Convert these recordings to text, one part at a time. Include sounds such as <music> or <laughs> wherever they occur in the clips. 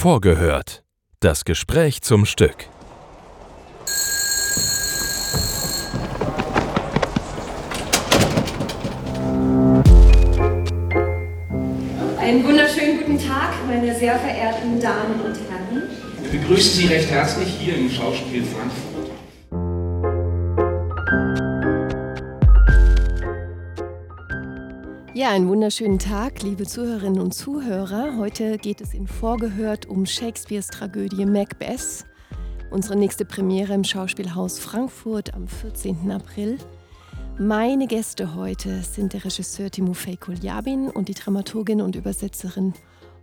Vorgehört. Das Gespräch zum Stück. Einen wunderschönen guten Tag, meine sehr verehrten Damen und Herren. Wir begrüßen Sie recht herzlich hier im Schauspiel Frankfurt. Ja, einen wunderschönen Tag, liebe Zuhörerinnen und Zuhörer. Heute geht es in Vorgehört um Shakespeares Tragödie Macbeth. Unsere nächste Premiere im Schauspielhaus Frankfurt am 14. April. Meine Gäste heute sind der Regisseur Timofey Koljabin und die Dramaturgin und Übersetzerin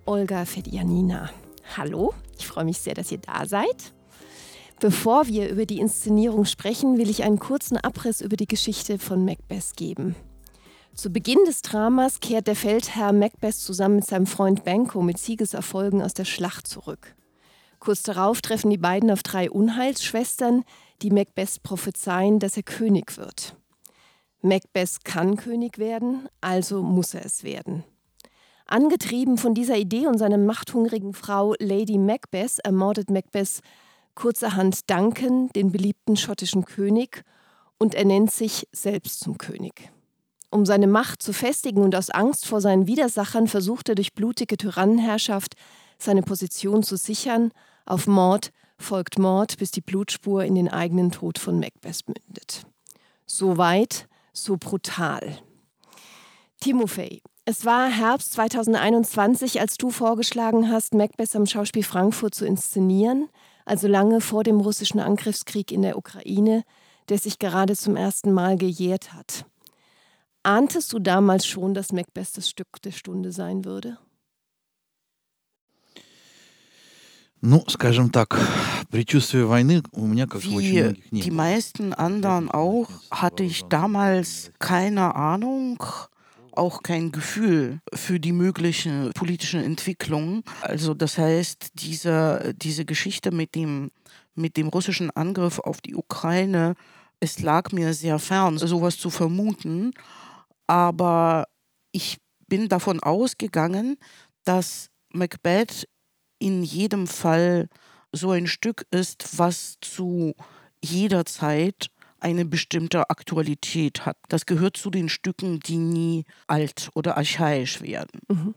Olga Fedjanina. Hallo, ich freue mich sehr, dass ihr da seid. Bevor wir über die Inszenierung sprechen, will ich einen kurzen Abriss über die Geschichte von Macbeth geben. Zu Beginn des Dramas kehrt der Feldherr Macbeth zusammen mit seinem Freund Banco mit Siegeserfolgen aus der Schlacht zurück. Kurz darauf treffen die beiden auf drei Unheilsschwestern, die Macbeth prophezeien, dass er König wird. Macbeth kann König werden, also muss er es werden. Angetrieben von dieser Idee und seiner machthungrigen Frau Lady Macbeth ermordet Macbeth kurzerhand Duncan, den beliebten schottischen König, und ernennt sich selbst zum König. Um seine Macht zu festigen und aus Angst vor seinen Widersachern versucht er durch blutige Tyrannenherrschaft seine Position zu sichern. Auf Mord folgt Mord, bis die Blutspur in den eigenen Tod von Macbeth mündet. So weit, so brutal. Timofey, es war Herbst 2021, als du vorgeschlagen hast, Macbeth am Schauspiel Frankfurt zu inszenieren, also lange vor dem russischen Angriffskrieg in der Ukraine, der sich gerade zum ersten Mal gejährt hat. Ahntest du damals schon, dass Macbeth das Stück der Stunde sein würde? Ну, скажем так, предчувствие войны у меня, как у очень Wie многих, не die было. meisten anderen auch, hatte ich damals keine Ahnung, auch kein Gefühl für die möglichen politischen Entwicklungen. Also das heißt, diese, diese Geschichte mit dem, mit dem russischen Angriff auf die Ukraine, es lag mir sehr fern, sowas zu vermuten. Aber ich bin davon ausgegangen, dass Macbeth in jedem Fall so ein Stück ist, was zu jeder Zeit eine bestimmte Aktualität hat. Das gehört zu den Stücken, die nie alt oder archaisch werden.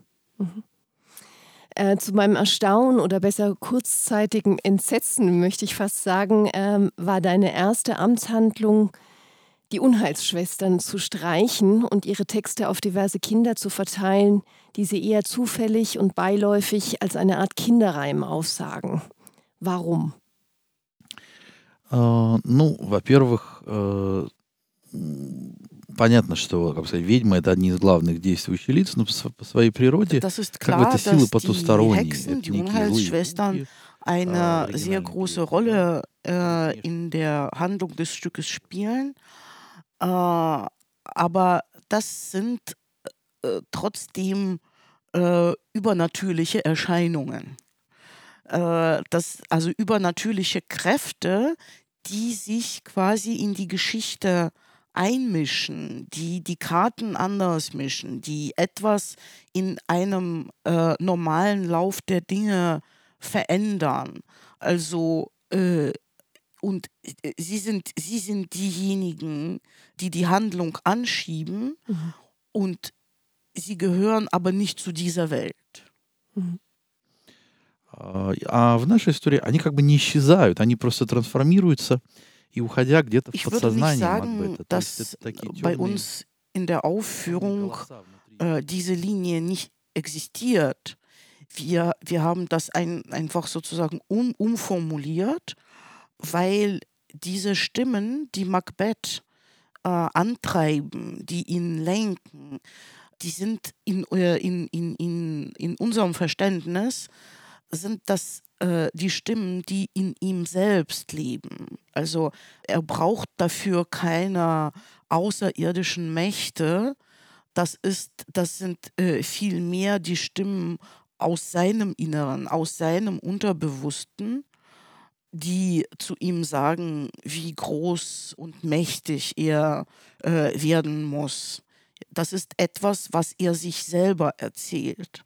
Äh, zu meinem Erstaunen oder besser kurzzeitigen Entsetzen, möchte ich fast sagen, ähm, war deine erste Amtshandlung, die Unheilsschwestern zu streichen und ihre Texte auf diverse Kinder zu verteilen, die sie eher zufällig und beiläufig als eine Art Kinderreim aufsagen. Warum? А, ну, во-первых, э, м, понятно, что, как сказать, ведьмы это одни из главных действующих лиц, но по, св- по своей природе Das ist как бы klar, это силы dass die потусторонние, Hexen, это die некие злые Unheilsschwestern, духи. eine äh, sehr originalen große Ideen. Rolle äh, Ja. in der Handlung des Stückes spielen. Äh, aber das sind äh, trotzdem äh, übernatürliche Erscheinungen. Äh, das, also übernatürliche Kräfte, die sich quasi in die Geschichte einmischen, die die Karten anders mischen, die etwas in einem äh, normalen Lauf der Dinge verändern. Also äh, und äh, sie sind, sie sind diejenigen, die die Handlung anschieben Mhm. und sie gehören aber nicht zu dieser Welt. А а в нашей истории они как бы не исчезают, они просто трансформируются и уходя где-то в Ich würde nicht подсознание sagen, Макбета. То есть dass это такие bei темные uns in der Aufführung голоса внутри. äh, diese Linie nicht existiert. Wir, wir haben das ein, einfach sozusagen um, umformuliert, weil diese Stimmen, die Macbeth äh, antreiben, die ihn lenken, die sind in, äh, in, in, in, in unserem Verständnis, sind das äh, die Stimmen, die in ihm selbst leben. Also er braucht dafür keine außerirdischen Mächte. Das ist, das sind äh, vielmehr die Stimmen aus seinem Inneren, aus seinem Unterbewussten, die zu ihm sagen, wie groß und mächtig er äh, werden muss. Das ist etwas, was er sich selber erzählt.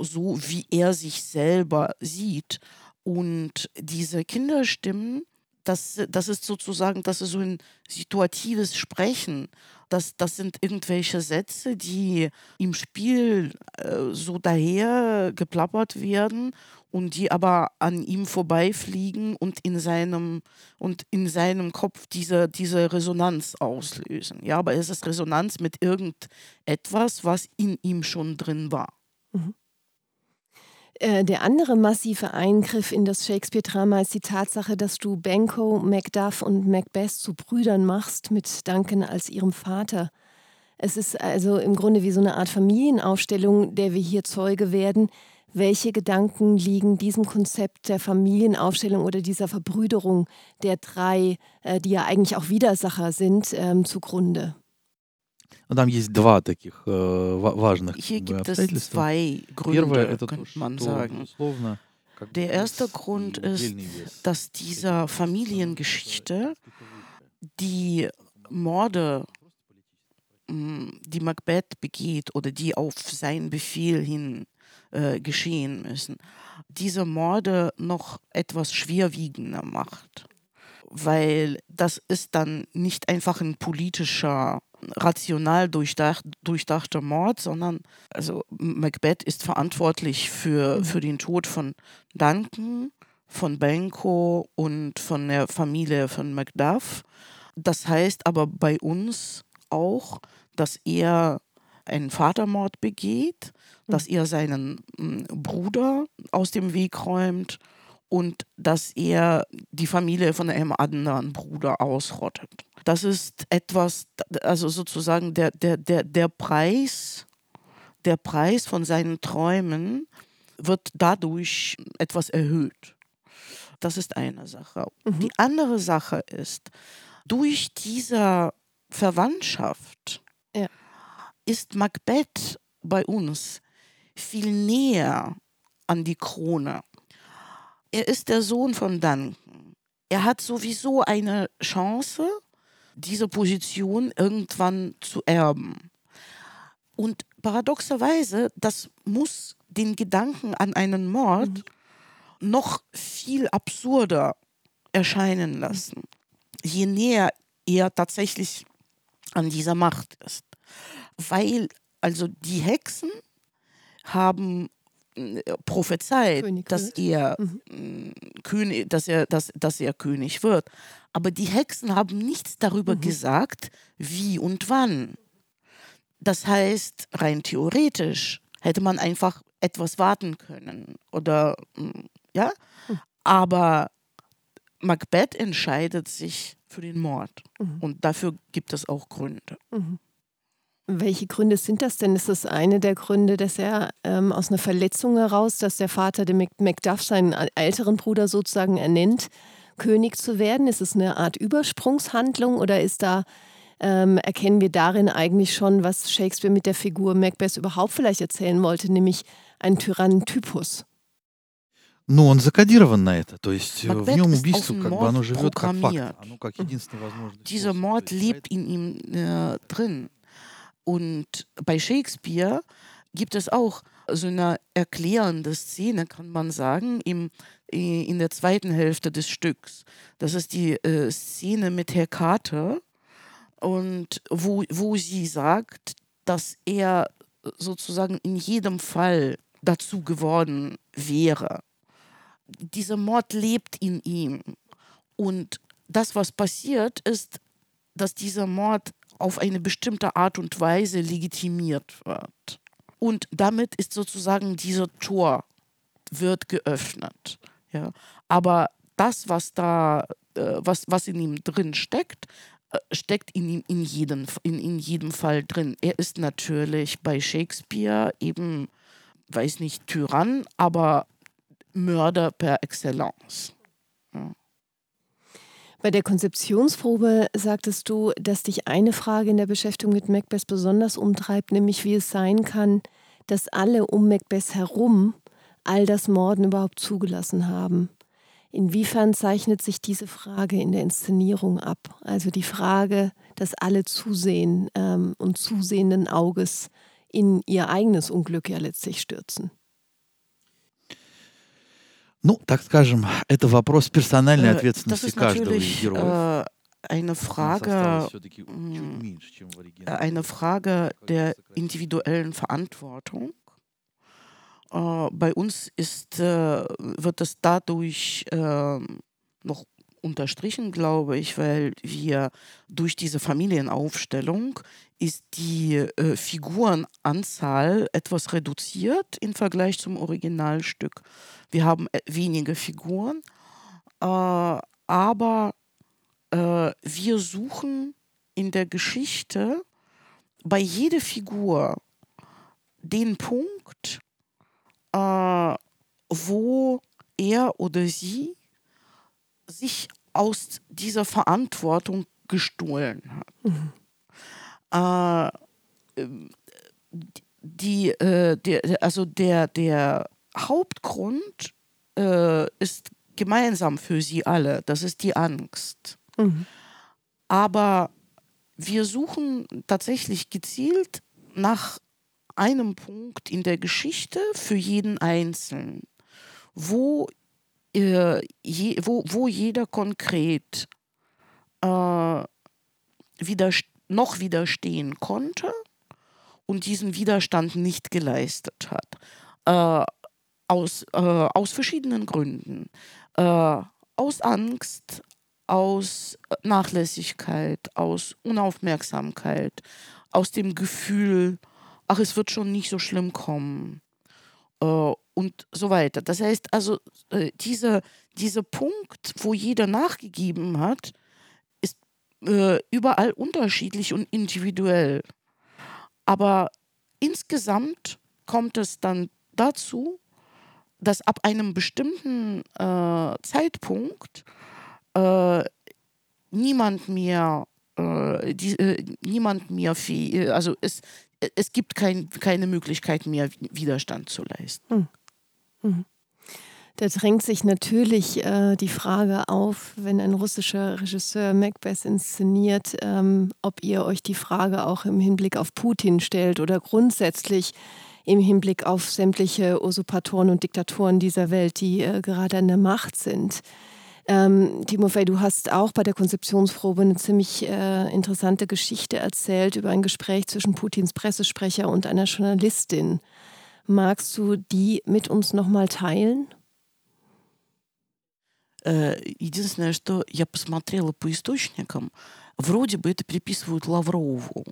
so wie er sich selber sieht. Und diese Kinderstimmen, das, das ist sozusagen, das ist so ein situatives Sprechen. Das, das sind irgendwelche Sätze, die im Spiel äh, so daher geplappert werden und die aber an ihm vorbeifliegen und in seinem, und in seinem Kopf diese, diese Resonanz auslösen. Ja, aber es ist Resonanz mit irgendetwas, was in ihm schon drin war. Mhm. Äh, der andere massive Eingriff in das Shakespeare-Drama ist die Tatsache, dass du Banco, Macduff und Macbeth zu Brüdern machst, mit Duncan als ihrem Vater. Es ist also im Grunde wie so eine Art Familienaufstellung, der wir hier Zeuge werden, welche Gedanken liegen diesem Konzept der Familienaufstellung oder dieser Verbrüderung der drei, äh, die ja eigentlich auch Widersacher sind, ähm, zugrunde? Там есть два таких äh, важных Hier gibt es zwei Gründe, könnte man sagen. Der erste Grund ist, dass dieser Familiengeschichte die Morde, die Macbeth begeht oder die auf seinen Befehl hin äh, geschehen müssen, diese Morde noch etwas schwerwiegender macht. Weil das ist dann nicht einfach ein politischer, rational durchdacht, durchdachter Mord, sondern also Macbeth ist verantwortlich für, mhm. für den Tod von Duncan, von Benko und von der Familie von Macduff. Das heißt aber bei uns auch, dass er einen Vatermord begeht, dass er seinen hm, Bruder aus dem Weg räumt und dass er die Familie von einem anderen Bruder ausrottet. Das ist etwas, also sozusagen der, der, der, der Preis, der Preis von seinen Träumen wird dadurch etwas erhöht. Das ist eine Sache. Mhm. Die andere Sache ist, durch diese Verwandtschaft ja. ist Macbeth bei uns viel näher an die Krone. Er ist der Sohn von Duncan. Er hat sowieso eine Chance, diese Position irgendwann zu erben. Und paradoxerweise, das muss den Gedanken an einen Mord mhm. noch viel absurder erscheinen lassen, je näher er tatsächlich an dieser Macht ist. Weil also die Hexen haben prophezeit, König dass er mhm. Mm, König, dass er, dass, dass er König wird. Aber die Hexen haben nichts darüber mhm. gesagt, wie und wann. Das heißt, rein theoretisch hätte man einfach etwas warten können. Oder mm, ja, mhm. aber Macbeth entscheidet sich für den Mord. Mhm. Und dafür gibt es auch Gründe. Mhm. Welche Gründe sind das denn? Ist das eine der Gründe, dass er ähm, aus einer Verletzung heraus, dass der Vater den Macduff, seinen älteren Bruder sozusagen ernennt, König zu werden? Ist es eine Art Übersprungshandlung oder ist da, ähm, erkennen wir darin eigentlich schon, was Shakespeare mit der Figur Macbeth überhaupt vielleicht erzählen wollte, nämlich einen Tyrannentypus? Ну, он закодирован на это, то есть Macbeth в нем убийство, как бы оно живет как факт, оно как единственный возможный. Dieser Mord lebt in ihm äh, drin. Und bei Shakespeare gibt es auch so eine erklärende Szene, kann man sagen, im, in der zweiten Hälfte des Stücks. Das ist die äh, Szene mit Hekate und wo, wo sie sagt, dass er sozusagen in jedem Fall dazu geworden wäre. Dieser Mord lebt in ihm. Und das, was passiert, ist, dass dieser Mord auf eine bestimmte Art und Weise legitimiert wird. Und damit ist sozusagen dieser Tor wird geöffnet. Ja. Aber das, was da, äh, was, was in ihm drin steckt, äh, steckt in ihm in jedem, in, in jedem Fall drin. Er ist natürlich bei Shakespeare eben, weiß nicht, Tyrann, aber Mörder per Excellence. Ja. Bei der Konzeptionsprobe sagtest du, dass dich eine Frage in der Beschäftigung mit Macbeth besonders umtreibt, nämlich wie es sein kann, dass alle um Macbeth herum all das Morden überhaupt zugelassen haben. Inwiefern zeichnet sich diese Frage in der Inszenierung ab? Also die Frage, dass alle zusehen ähm, und zusehenden Auges in ihr eigenes Unglück ja letztlich stürzen. Ну, так скажем, это вопрос персональной Äh, das ответственности ist каждого из natürlich героев. äh, eine Нас Frage, осталось всё-таки м, чуть меньше, чем в äh, оригинале. eine Frage der individuellen Verantwortung. Äh, bei uns ist, äh, wird es dadurch äh, noch unterstrichen, glaube ich, weil wir durch diese Familienaufstellung ist die äh, Figurenanzahl etwas reduziert im Vergleich zum Originalstück. Wir haben äh, wenige Figuren, äh, aber äh, wir suchen in der Geschichte bei jeder Figur den Punkt, äh, wo er oder sie sich aus dieser Verantwortung gestohlen hat. Äh, ähm, die, äh, der, der- also der, der Hauptgrund äh, ist gemeinsam für sie alle, das ist die Angst. Mhm. Aber wir suchen tatsächlich gezielt nach einem Punkt in der Geschichte für jeden Einzelnen, wo, äh, je, wo, wo jeder konkret äh, widerst noch widerstehen konnte und diesen Widerstand nicht geleistet hat. Äh, aus, äh, aus verschiedenen Gründen. Äh, aus Angst, aus Nachlässigkeit, aus Unaufmerksamkeit, aus dem Gefühl, ach, es wird schon nicht so schlimm kommen äh, und so weiter. Das heißt also, äh, diese, dieser Punkt, wo jeder nachgegeben hat, ist äh, überall unterschiedlich und individuell. Aber insgesamt kommt es dann dazu, dass ab einem bestimmten äh, Zeitpunkt äh, niemand mehr, äh, die, äh, niemand mehr, fäh- äh, also es, es gibt kein, keine Möglichkeit mehr, Widerstand zu leisten. Da drängt sich natürlich äh, die Frage auf, wenn ein russischer Regisseur Macbeth inszeniert, ähm, ob ihr euch die Frage auch im Hinblick auf Putin stellt oder grundsätzlich im Hinblick auf sämtliche Usurpatoren und Diktatoren dieser Welt, die äh, gerade an der Macht sind. Ähm, Timofey, du hast auch bei der Konzeptionsprobe eine ziemlich äh, interessante Geschichte erzählt über ein Gespräch zwischen Putins Pressesprecher und einer Journalistin. Magst du die mit uns nochmal teilen? Э, Единственное, что я посмотрела по источникам, вроде бы это приписывают Лаврову,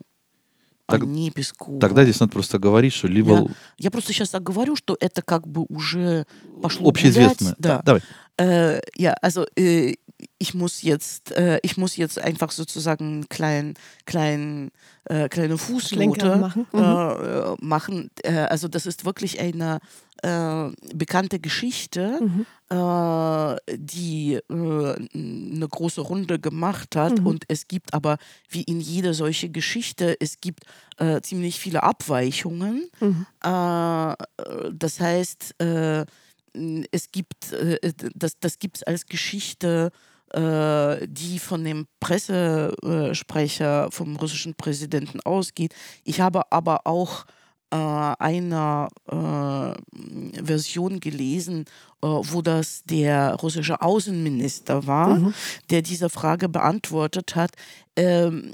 Так- а не Пескову. Тогда здесь надо просто говорить, что либо Я просто сейчас так говорю, что это как бы уже пошло общеизвестно. гулять. Да. Давай. Äh, ja, also äh, ich muss jetzt, äh, ich muss jetzt einfach sozusagen einen kleinen, kleinen, äh, kleine Fußnote machen. Mhm. äh, äh, machen. Äh, also das ist wirklich eine äh, bekannte Geschichte, Mhm. äh, die äh, eine große Runde gemacht hat. Mhm. Und es gibt aber, wie in jeder solche Geschichte, es gibt äh, ziemlich viele Abweichungen. Mhm. Äh, das heißt, äh, es gibt, äh, das, das gibt es als Geschichte, äh, die von dem Pressesprecher vom russischen Präsidenten ausgeht. Ich habe aber auch äh, eine äh, Version gelesen, äh, wo das der russische Außenminister war, der diese Frage beantwortet hat. Ähm,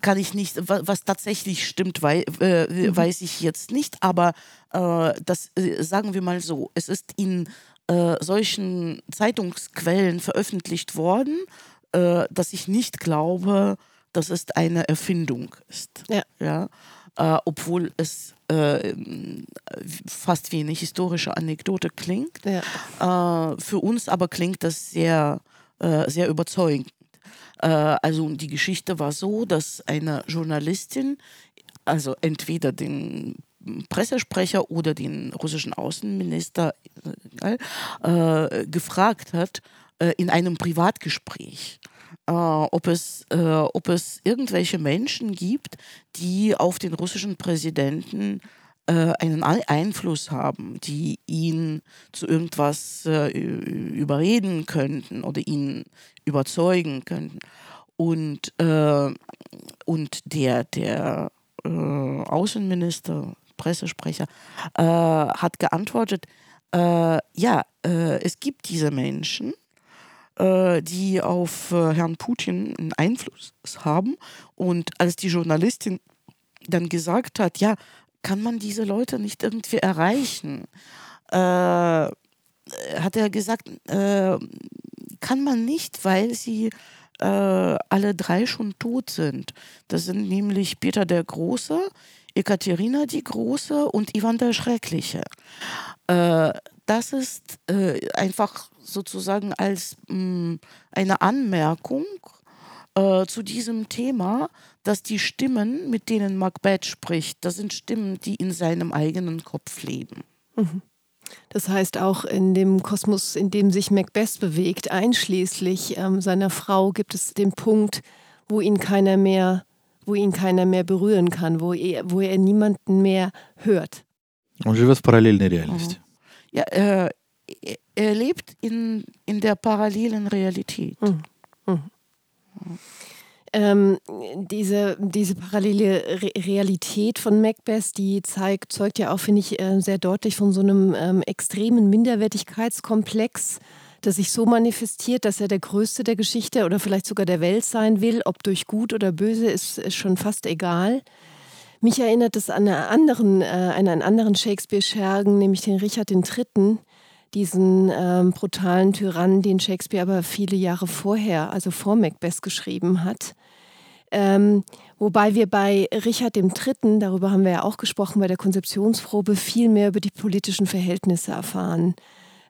kann ich nicht, wa- was tatsächlich stimmt, wei äh, weiß ich jetzt nicht, aber äh, das äh, sagen wir mal so, es ist in äh, solchen Zeitungsquellen veröffentlicht worden, äh, dass ich nicht glaube, dass es eine Erfindung ist. Ja. Ja? Äh, obwohl es äh, fast wie eine historische Anekdote klingt. Ja. Äh, für uns aber klingt das sehr, sehr überzeugend. Also die Geschichte war so, dass eine Journalistin, also entweder den Pressesprecher oder den russischen Außenminister äh, gefragt hat äh, in einem Privatgespräch, äh, ob, es, äh, ob es irgendwelche Menschen gibt, die auf den russischen Präsidenten äh, einen Ei- Einfluss haben, die ihn zu irgendwas äh, überreden könnten oder ihn überzeugen könnten. Und, äh, und der, der äh, Außenminister, Pressesprecher, äh, hat geantwortet, Äh, ja, äh, es gibt diese Menschen, äh, die auf äh, Herrn Putin einen Einfluss haben. Und als die Journalistin dann gesagt hat, ja, kann man diese Leute nicht irgendwie erreichen? Hat er gesagt, äh, kann man nicht, weil sie alle drei schon tot sind. Das sind nämlich Peter der Große, Ekaterina die Große und Ivan der Schreckliche. Äh, das ist äh, einfach sozusagen als mh, mm, eine Anmerkung äh, zu diesem Thema, dass die Stimmen, mit denen Macbeth spricht, das sind Stimmen, die in seinem eigenen Kopf leben. Mhm. Das heißt, auch in dem Kosmos, in dem sich Macbeth bewegt, einschließlich ähm, seiner Frau, gibt es den Punkt, wo ihn keiner mehr, wo ihn keiner mehr berühren kann, wo er, wo er niemanden mehr hört. Он живет в параллельной реальности. Ja, äh, er lebt in, in der parallelen Realität. Mhm. Mhm. Ähm, diese, diese parallele Re Realität von Macbeth, die zeigt, zeugt ja auch, finde ich, äh, sehr deutlich von so einem ähm, extremen Minderwertigkeitskomplex, das sich so manifestiert, dass er der Größte der Geschichte oder vielleicht sogar der Welt sein will. Ob durch gut oder böse, ist, ist schon fast egal. Mich erinnert es an, einen anderen, äh, an einen anderen Shakespeare-Schergen, nämlich den Richard III., diesen ähm, brutalen Tyrannen, den Shakespeare aber viele Jahre vorher, also vor Macbeth, geschrieben hat. Ähm, wobei wir bei Richard III., darüber haben wir ja auch gesprochen bei der Konzeptionsprobe, viel mehr über die politischen Verhältnisse erfahren.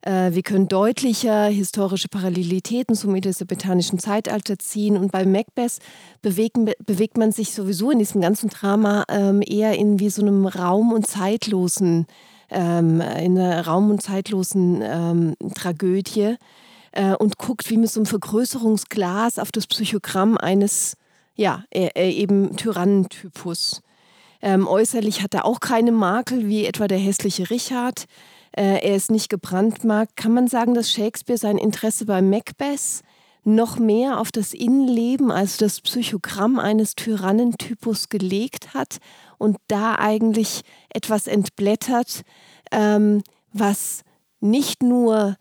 Äh, wir können deutlicher historische Parallelitäten zum elisabethanischen Zeitalter ziehen. Und bei Macbeth bewegen, bewegt man sich sowieso in diesem ganzen Drama ähm, eher in wie so einem Raum- und zeitlosen, ähm, in einer Raum- und zeitlosen ähm, Tragödie äh, und guckt wie mit so einem Vergrößerungsglas auf das Psychogramm eines ja, eben Tyrannentypus. Ähm, äußerlich hat er auch keine Makel, wie etwa der hässliche Richard. Äh, er ist nicht gebrandmarkt. Kann man sagen, dass Shakespeare sein Interesse bei Macbeth noch mehr auf das Innenleben, also das Psychogramm eines Tyrannentypus gelegt hat und da eigentlich etwas entblättert, ähm, was nicht nur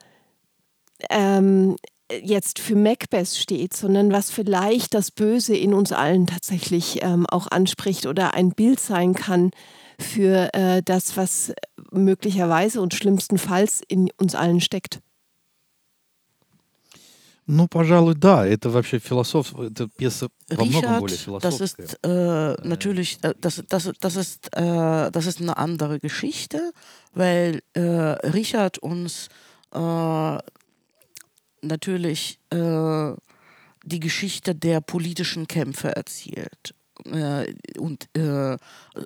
ähm, jetzt für Macbeth steht, sondern was vielleicht das Böse in uns allen tatsächlich ähm, auch anspricht oder ein Bild sein kann für äh, das, was möglicherweise und schlimmstenfalls in uns allen steckt. Ну, пожалуй, да. Это вообще философ, это пьеса во многом более Das ist äh, natürlich, das, das, das, ist, äh, das ist eine andere Geschichte, weil äh, Richard uns äh, natürlich äh, die Geschichte der politischen Kämpfe erzählt äh, und äh,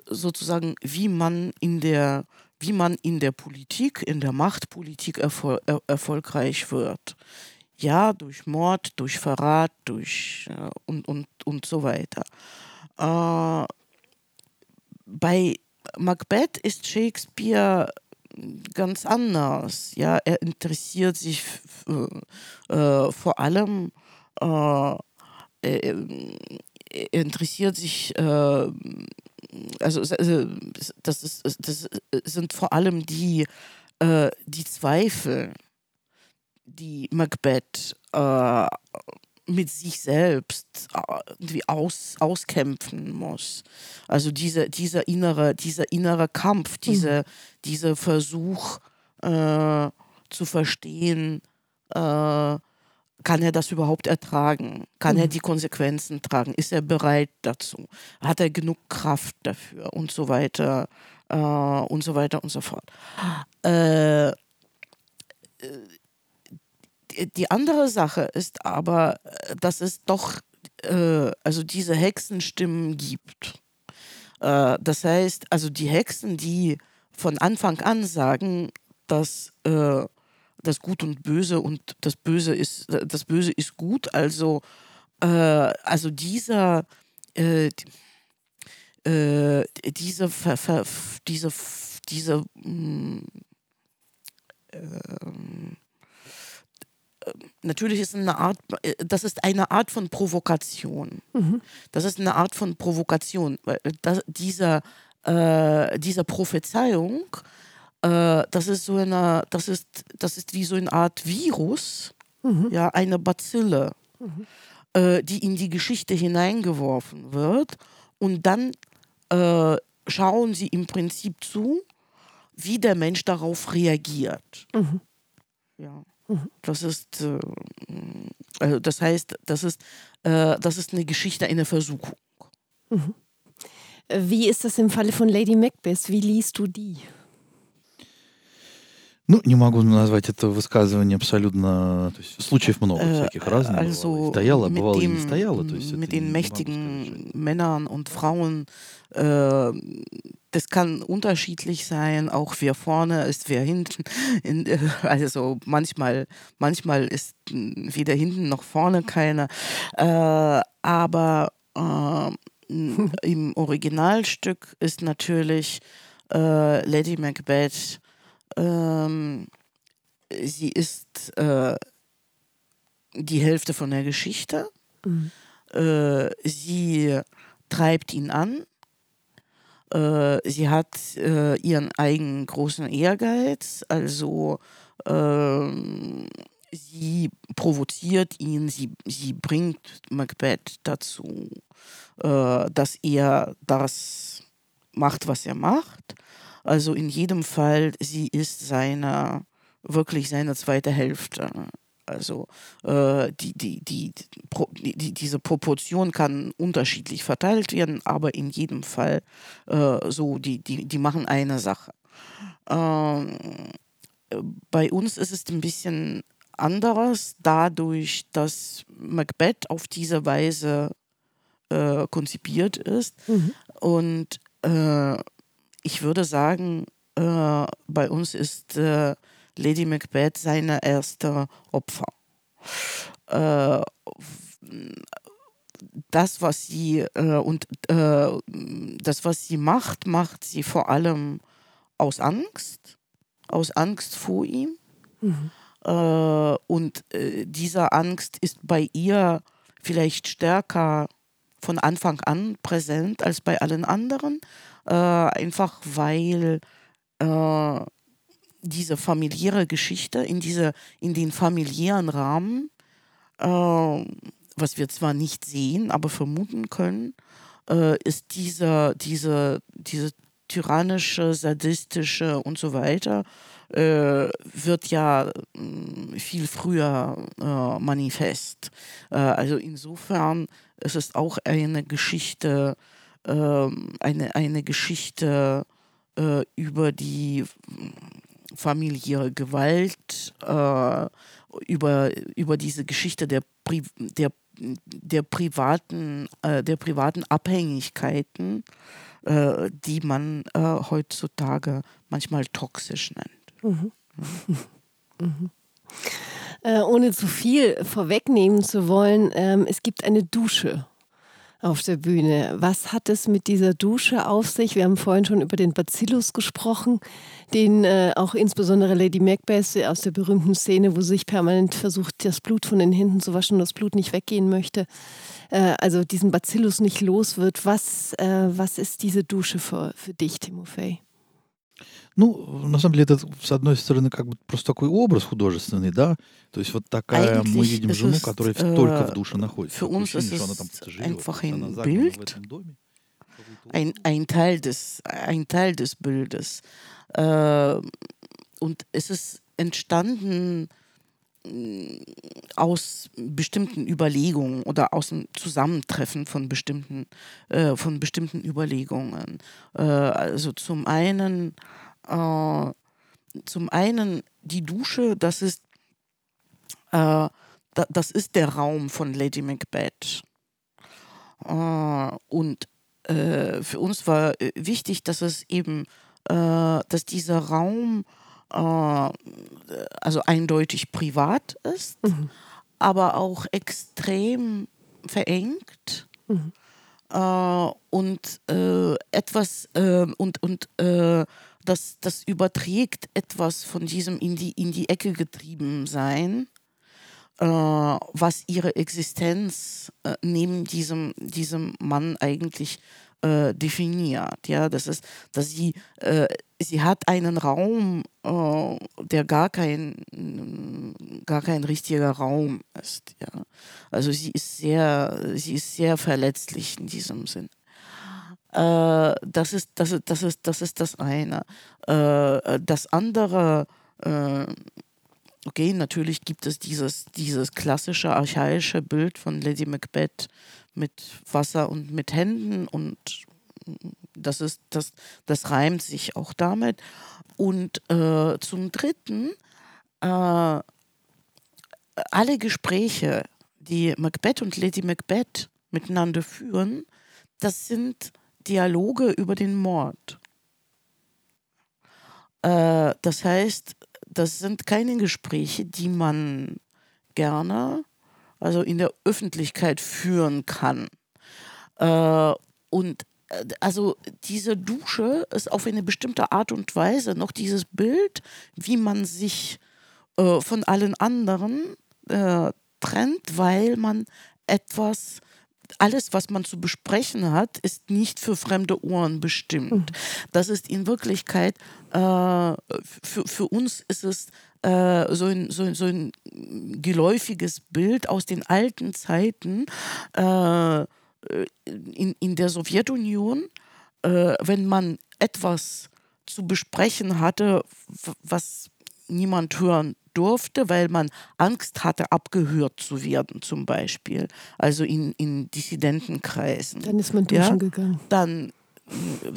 sozusagen wie man in der wie man in der Politik, in der Machtpolitik erfol er erfolgreich wird. Ja, durch Mord, durch Verrat, durch äh, und, und, und so weiter. Äh, bei Macbeth ist Shakespeare ganz anders. Ja, er interessiert sich äh, vor allem, äh, interessiert sich, äh, also, also das, ist, das sind vor allem die, äh, die Zweifel, die Macbeth äh, mit sich selbst äh, irgendwie aus, auskämpfen muss. Also diese, dieser, innere, dieser innere Kampf, diese, mhm. dieser Versuch äh, zu verstehen, äh, kann er das überhaupt ertragen? Kann mhm. er die Konsequenzen tragen? Ist er bereit dazu? Hat er genug Kraft dafür? Und so weiter äh, und so weiter und so fort. Äh, äh die andere Sache ist aber, dass es doch äh, also diese Hexenstimmen gibt. Äh, das heißt, also die Hexen, die von Anfang an sagen, dass äh, das Gut und Böse und das Böse ist das Böse ist gut, also äh, also dieser äh, diese, ver, ver, diese, diese, mh, mm, natürlich ist eine Art, äh, das ist eine Art von Provokation. Mhm. Das ist eine Art von Provokation. Weil das, dieser, äh, dieser Prophezeiung äh, das ist so eine, das ist, das ist wie so eine Art Virus, ja, eine Bazille, äh, die in die Geschichte hineingeworfen wird und dann äh, schauen sie im Prinzip zu, wie der Mensch darauf reagiert. Ja. Das ist, äh, also das heißt, das ist, äh, das ist eine Geschichte, eine Versuchung. Wie ist das im Falle von Lady Macbeth? Wie liest du die? Ну, не могу назвать это высказывание абсолютно... То есть случаев много Äh, всяких разных. бывало. also И стояло, mit, бывало и не dem, стояло. То есть mit это den не могу сказать, mächtigen Männern und Frauen, äh, das kann unterschiedlich sein. Auch wer vorne ist, wer hinten. In, äh, also manchmal, manchmal ist mh, weder hinten noch vorne keiner. Äh, aber äh, m, im Originalstück ist natürlich äh, Lady Macbeth, ähm, sie ist äh, die Hälfte von der Geschichte. Äh, sie treibt ihn an. Äh, sie hat äh, ihren eigenen großen Ehrgeiz. Also ähm, sie provoziert ihn, sie, sie bringt Macbeth dazu, äh, dass er das macht, was er macht. Also in jedem Fall, sie ist seine, wirklich seine zweite Hälfte. Also äh, die, die, die, die, diese Proportion kann unterschiedlich verteilt werden, aber in jedem Fall äh, so, die, die, die machen eine Sache. Ähm, bei uns ist es ein bisschen anderes, dadurch, dass Macbeth auf diese Weise äh, konzipiert ist. Und äh, ich würde sagen, äh, bei uns ist äh, Lady Macbeth seine erste Opfer. Äh, das, was sie äh, und äh, das, was sie macht, macht sie vor allem aus Angst, aus Angst vor ihm. Äh, und diese Angst ist bei ihr vielleicht stärker von Anfang an präsent als bei allen anderen, äh, einfach weil äh, diese familiäre Geschichte in, diese, in den familiären Rahmen, äh, was wir zwar nicht sehen, aber vermuten können, äh, ist dieser, diese, diese tyrannische, sadistische und so weiter, äh, wird ja mh, viel früher äh, manifest. Äh, also insofern ist es auch eine Geschichte, ähm, eine, eine Geschichte äh, über die familiäre Gewalt, äh, über, über diese Geschichte der, Pri der, der, privaten, äh, der privaten Abhängigkeiten, äh, die man äh, heutzutage manchmal toxisch nennt. <laughs> Äh, ohne zu viel vorwegnehmen zu wollen, ähm, es gibt eine Dusche auf der Bühne. Was hat es mit dieser Dusche auf sich? Wir haben vorhin schon über den Bacillus gesprochen, den äh, auch insbesondere Lady Macbeth aus der berühmten Szene, wo sie sich permanent versucht, das Blut von den Händen zu waschen und das Blut nicht weggehen möchte. Äh, also diesen Bacillus nicht los wird. Was, äh, was ist diese Dusche für, für dich, Timofey? Ну, на самом деле, это, с одной стороны, как бы просто такой образ художественный, да? То есть вот такая, мы Eigentlich видим ist жену, es, которая äh, только в душе находится. für Такое uns ощущение, ist что она там es просто живет. einfach То есть ein она загнана в Bild. этом доме. ein, ein, Teil des, ein Teil des Bildes. Äh, und es ist entstanden mh, aus bestimmten Überlegungen oder aus dem Zusammentreffen von bestimmten, äh, von bestimmten Überlegungen. Äh, also zum einen, äh, zum einen die Dusche, das ist, äh, da, das ist der Raum von Lady Macbeth. Äh, und äh, für uns war äh, wichtig, dass es eben, äh, dass dieser Raum also eindeutig privat ist, aber auch extrem verengt. Äh, und äh, etwas äh, und und das, das überträgt etwas von diesem in die, in die Ecke getrieben sein, äh, was ihre Existenz äh, neben diesem, diesem Mann eigentlich äh, definiert. Ja, das ist, dass sie, äh, sie hat einen Raum, äh, der gar kein, gar kein richtiger Raum ist. Ja, also sie ist sehr, sie ist sehr verletzlich in diesem Sinn. Äh, das ist, das das ist, das ist das eine. Äh, das andere äh, okay, natürlich gibt es dieses, dieses klassische archaische Bild von Lady Macbeth mit Wasser und mit Händen und das ist, das, das reimt sich auch damit. Und äh, zum Dritten, äh, alle Gespräche, die Macbeth und Lady Macbeth miteinander führen, das sind Dialoge über den Mord. Äh, das heißt, das sind keine Gespräche, die man gerne, also in der Öffentlichkeit führen kann. Äh, und äh, also diese Dusche ist auf eine bestimmte Art und Weise noch dieses Bild, wie man sich äh, von allen anderen äh, trennt, weil man etwas alles, was man zu besprechen hat, ist nicht für fremde Ohren bestimmt. Mhm. Das ist in Wirklichkeit, äh, für, für uns ist es äh, so, ein, so, so ein geläufiges Bild aus den alten Zeiten äh, in, in der Sowjetunion, äh, wenn man etwas zu besprechen hatte, was niemand hören durfte, weil man Angst hatte, abgehört zu werden, zum Beispiel. Also in, in Dissidentenkreisen. Dann ist man duschen ja? gegangen. Dann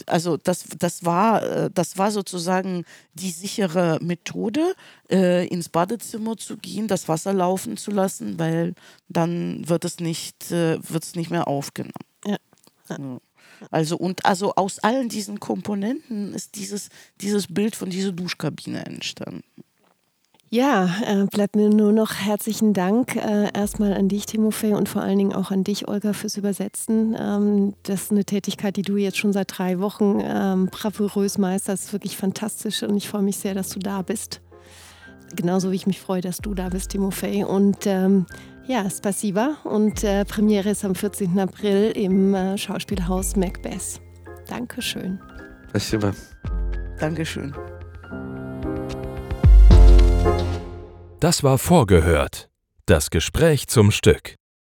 also das, das, war, das war sozusagen die sichere Methode, äh, ins Badezimmer zu gehen, das Wasser laufen zu lassen, weil dann wird es nicht, äh, wird's nicht mehr aufgenommen. Ja. ja. Also und also aus allen diesen Komponenten ist dieses, dieses Bild von dieser Duschkabine entstanden. Ja, äh, bleibt mir nur noch herzlichen Dank äh, erstmal an dich, Timofey, und vor allen Dingen auch an dich, Olga, fürs Übersetzen. Ähm, das ist eine Tätigkeit, die du jetzt schon seit drei Wochen ähm, bravourös meisterst. Das ist wirklich fantastisch und ich freue mich sehr, dass du da bist. Genauso wie ich mich freue, dass du da bist, Timofey. Und ähm, ja, Spasiba. Und äh, Premiere ist am 14. April im äh, Schauspielhaus Macbeth. Dankeschön. Spasiba. Dankeschön. Das war vorgehört. Das Gespräch zum Stück.